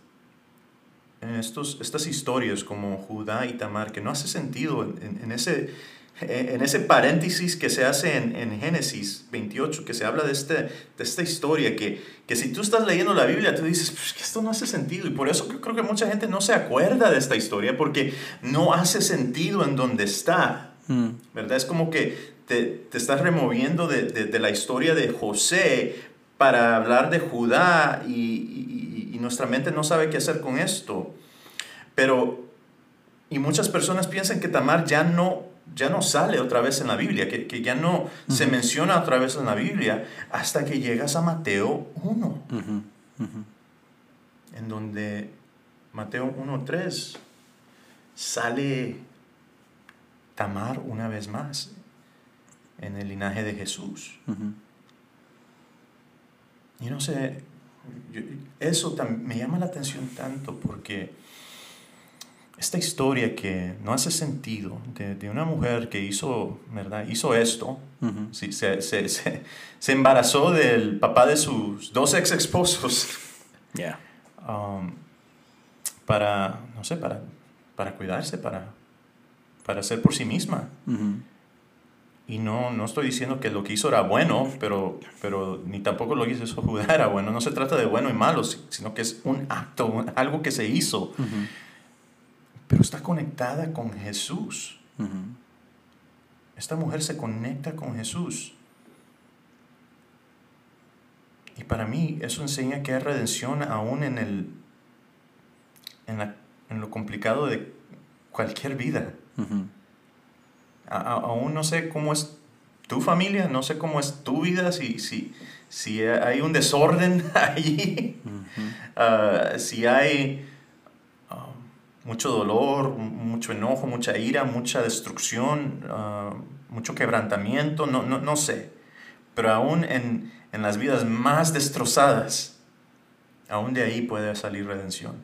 en estos, estas historias como Judá y Tamar, que no hace sentido en, en- ese, en ese paréntesis que se hace en, en Génesis 28, que se habla de, este, de esta historia, que, que si tú estás leyendo la Biblia, tú dices, pues que esto no hace sentido. Y por eso creo que mucha gente no se acuerda de esta historia, porque no hace sentido en donde está.
Mm.
¿verdad? Es como que te, te estás removiendo de, de- de la historia de José para hablar de Judá y, y- y nuestra mente no sabe qué hacer con esto. Pero, y muchas personas piensan que Tamar ya no, ya no sale otra vez en la Biblia, que, que ya no se menciona otra vez en la Biblia, hasta que llegas a Mateo 1,
Ujú, ujú.
en donde Mateo 1.3 sale Tamar una vez más en el linaje de Jesús. Y no sé, yo- eso me llama la atención tanto porque esta historia que no hace sentido de, de una mujer que hizo, ¿verdad? Hizo esto,
Ujú.
sí, se, se- se- se embarazó del papá de sus dos ex esposos
Yeah.
um, para, no sé, para, para cuidarse, para, para hacer por sí misma.
Ujú.
Y no, no estoy diciendo que lo que hizo era bueno, pero, pero ni tampoco lo que hizo Judá era bueno. No se trata de bueno y malo, si- sino que es un acto, algo que se hizo. Pero está conectada con Jesús. Esta mujer se conecta con Jesús. Y para mí eso enseña que hay redención aún en, el, en, la- en lo complicado de cualquier vida.
Ujú.
A- a- aún no sé cómo es tu familia, no sé cómo es tu vida, si, si, si hay un desorden allí, ah, si hay ah, mucho dolor, mucho enojo, mucha ira, mucha destrucción, ah, mucho quebrantamiento, no, no, no sé. Pero aún en, en las vidas más destrozadas, aún de ahí puede salir redención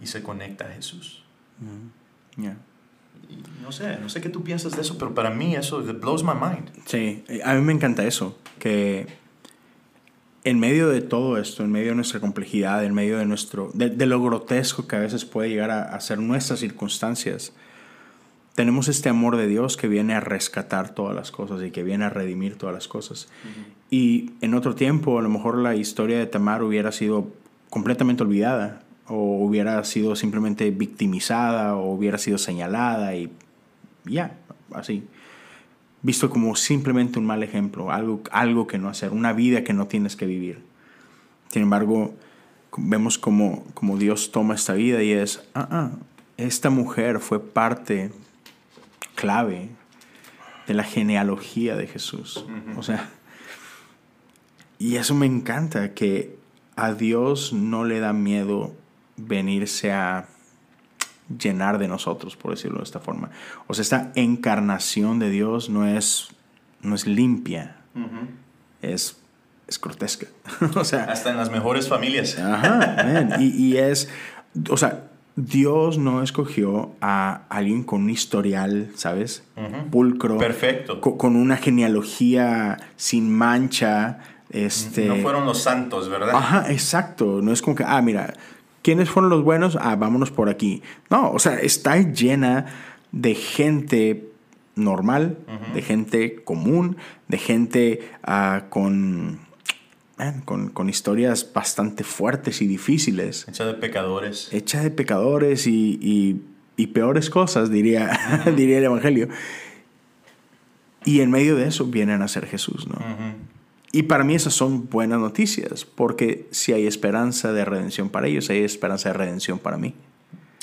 y se conecta a Jesús.
Yeah.
No sé, no sé qué tú piensas de eso, pero para mí eso it blows my mind.
Sí, eh, a mí me encanta eso, que en medio de todo esto, en medio de nuestra complejidad, en medio de, nuestro, de, de lo grotesco que a veces puede llegar a, a ser nuestras circunstancias, tenemos este amor de Dios que viene a rescatar todas las cosas y que viene a redimir todas las cosas. Y en otro tiempo, a lo mejor la historia de Tamar hubiera sido completamente olvidada, o hubiera sido simplemente victimizada, o hubiera sido señalada, y ya, así visto como simplemente un mal ejemplo, algo, algo que no hacer, una vida que no tienes que vivir. Sin embargo, vemos como, como Dios toma esta vida y es, ah, ah, esta mujer fue parte clave de la genealogía de Jesús. O sea, y eso me encanta, que a Dios no le da miedo venirse a llenar de nosotros, por decirlo de esta forma. O sea, esta encarnación de Dios no es, no es limpia, es, es grotesca. o sea,
Hasta en las mejores familias.
ajá, y, y es, o sea, Dios no escogió a alguien con un historial, ¿sabes? Pulcro.
Perfecto.
co- Con una genealogía sin mancha. Este,
No fueron los santos, ¿verdad?
Ajá, exacto. No es como que, ah, mira, ¿quiénes fueron los buenos? Ah, vámonos por aquí. No, o sea, está llena de gente normal, de gente común, de gente ah, con, man, con, con historias bastante fuertes y difíciles.
Hecha de pecadores.
Hecha de pecadores y, y, y peores cosas, diría, diría el Evangelio. Y en medio de eso vienen a ser Jesús, ¿no? Y para mí esas son buenas noticias, porque si hay esperanza de redención para ellos, hay esperanza de redención para mí.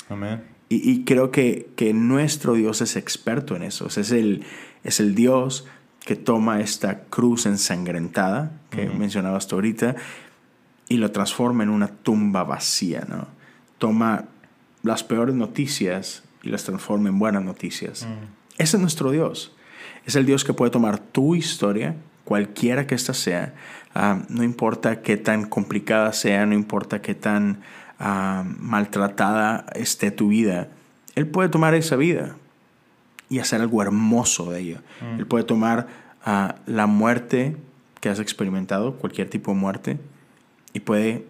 Amén.
Y, y creo que, que nuestro Dios es experto en eso. O sea, es, el, es el Dios que toma esta cruz ensangrentada, que
Ujú.
mencionabas tú ahorita, y lo transforma en una tumba vacía, ¿no? Toma las peores noticias y las transforma en buenas noticias. Ese es nuestro Dios. Es el Dios que puede tomar tu historia, cualquiera que ésta sea, ah, no importa qué tan complicada sea, no importa qué tan ah, maltratada esté tu vida, Él puede tomar esa vida y hacer algo hermoso de ella. Él puede tomar ah, la muerte que has experimentado, cualquier tipo de muerte, y puede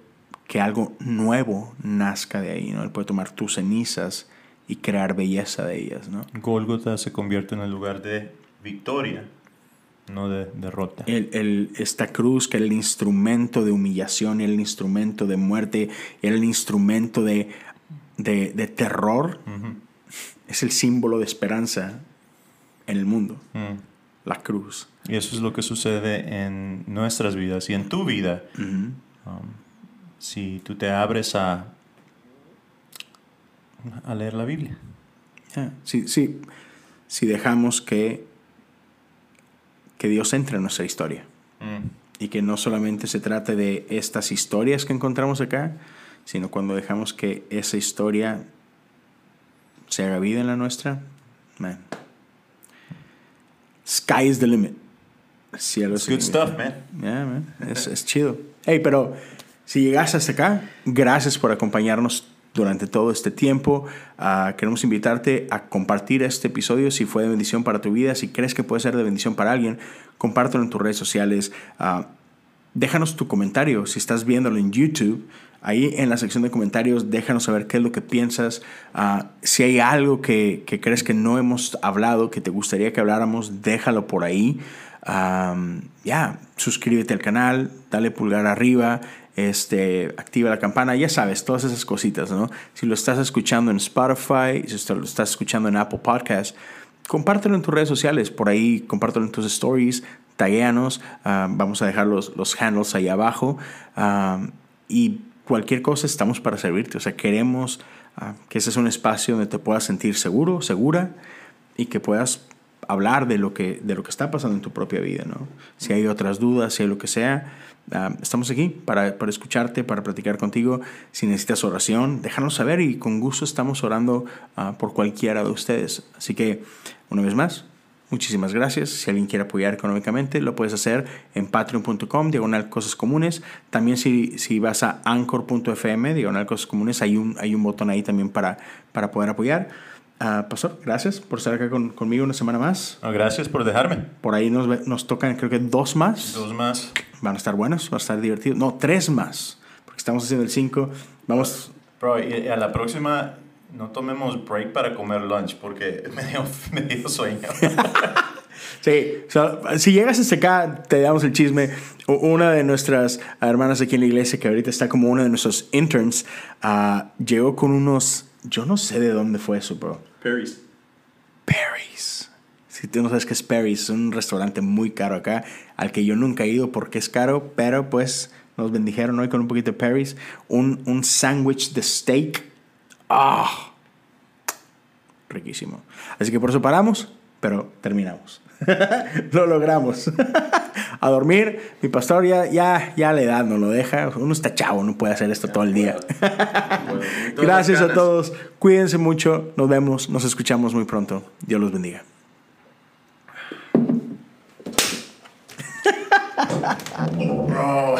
que algo nuevo nazca de ahí, ¿no? Él puede tomar tus cenizas y crear belleza de ellas, ¿no?
Gólgota se convierte en el lugar de victoria, no de derrota.
El, el- esta cruz que era el instrumento de humillación, el instrumento de muerte, era el instrumento de, de, de terror, es el símbolo de esperanza en el mundo,
Mm.
la cruz.
Y eso es lo que sucede en nuestras vidas y en tu vida. Um, si tú te abres a, a leer la Biblia.
Ya, Sí, sí, si dejamos que, que Dios entre en nuestra historia
Mm.
y que no solamente se trate de estas historias que encontramos acá, sino cuando dejamos que esa historia se haga vida en la nuestra, man. Sky is the limit. Cielo
It's good stuff, man.
Yeah, man. Es, es chido. Hey, pero si llegaste hasta acá, gracias por acompañarnos durante todo este tiempo. Ah, queremos invitarte a compartir este episodio si fue de bendición para tu vida. Si crees que puede ser de bendición para alguien, compártelo en tus redes sociales. Ah, déjanos tu comentario. Si estás viéndolo en YouTube, ahí en la sección de comentarios, déjanos saber qué es lo que piensas. Ah, si hay algo que, que crees que no hemos hablado, que te gustaría que habláramos, déjalo por ahí. Am, ya, suscríbete al canal, dale pulgar arriba, este, activa la campana, ya sabes, todas esas cositas, ¿no? Si lo estás escuchando en Spotify, si lo estás escuchando en Apple Podcast, compártelo en tus redes sociales, por ahí compártelo en tus stories, taguéanos, ah, vamos a dejar los, los handles ahí abajo y cualquier cosa estamos para servirte, o sea, queremos ah, que ese es un espacio donde te puedas sentir seguro, segura y que puedas hablar de lo que, de lo que está pasando en tu propia vida, ¿no? Si hay otras dudas, si hay lo que sea, ah, estamos aquí para, para escucharte, para platicar contigo. Si necesitas oración, déjanos saber y con gusto estamos orando ah, por cualquiera de ustedes. Así que, una vez más, muchísimas gracias. Si alguien quiere apoyar económicamente, lo puedes hacer en patreon.com, diagonal cosas comunes. También si, si vas a anchor.fm, diagonal cosas comunes, hay un, hay un botón ahí también para, para poder apoyar. Ah, Pastor, gracias por estar acá con- conmigo una semana más.
Ah, gracias por dejarme.
Por ahí nos, nos tocan, creo que dos más.
Dos más.
Van a estar buenos, va a estar divertido. No, tres más. Porque estamos haciendo el cinco. Vamos.
Bro, y a la próxima no tomemos break para comer lunch porque me dio, me dio sueño.
Sí, o sea, si llegas hasta acá, te damos el chisme. Una de nuestras hermanas aquí en la iglesia, que ahorita está como uno de nuestros interns, ah, llegó con unos. Yo no sé de dónde fue eso, bro.
Perry's.
Perry's. Si tú no sabes qué es Perry's, es un restaurante muy caro acá, al que yo nunca he ido porque es caro, pero pues nos bendijeron hoy con un poquito de Perry's. Un, un sándwich de steak. ¡Ah! Riquísimo. Así que por eso paramos, pero terminamos. lo logramos. a dormir, mi pastor ya, ya, ya la edad no lo deja. Uno está chavo, no puede hacer esto todo el día. Gracias a todos. Cuídense mucho. Nos vemos. Nos escuchamos muy pronto. Dios los bendiga.
Bro,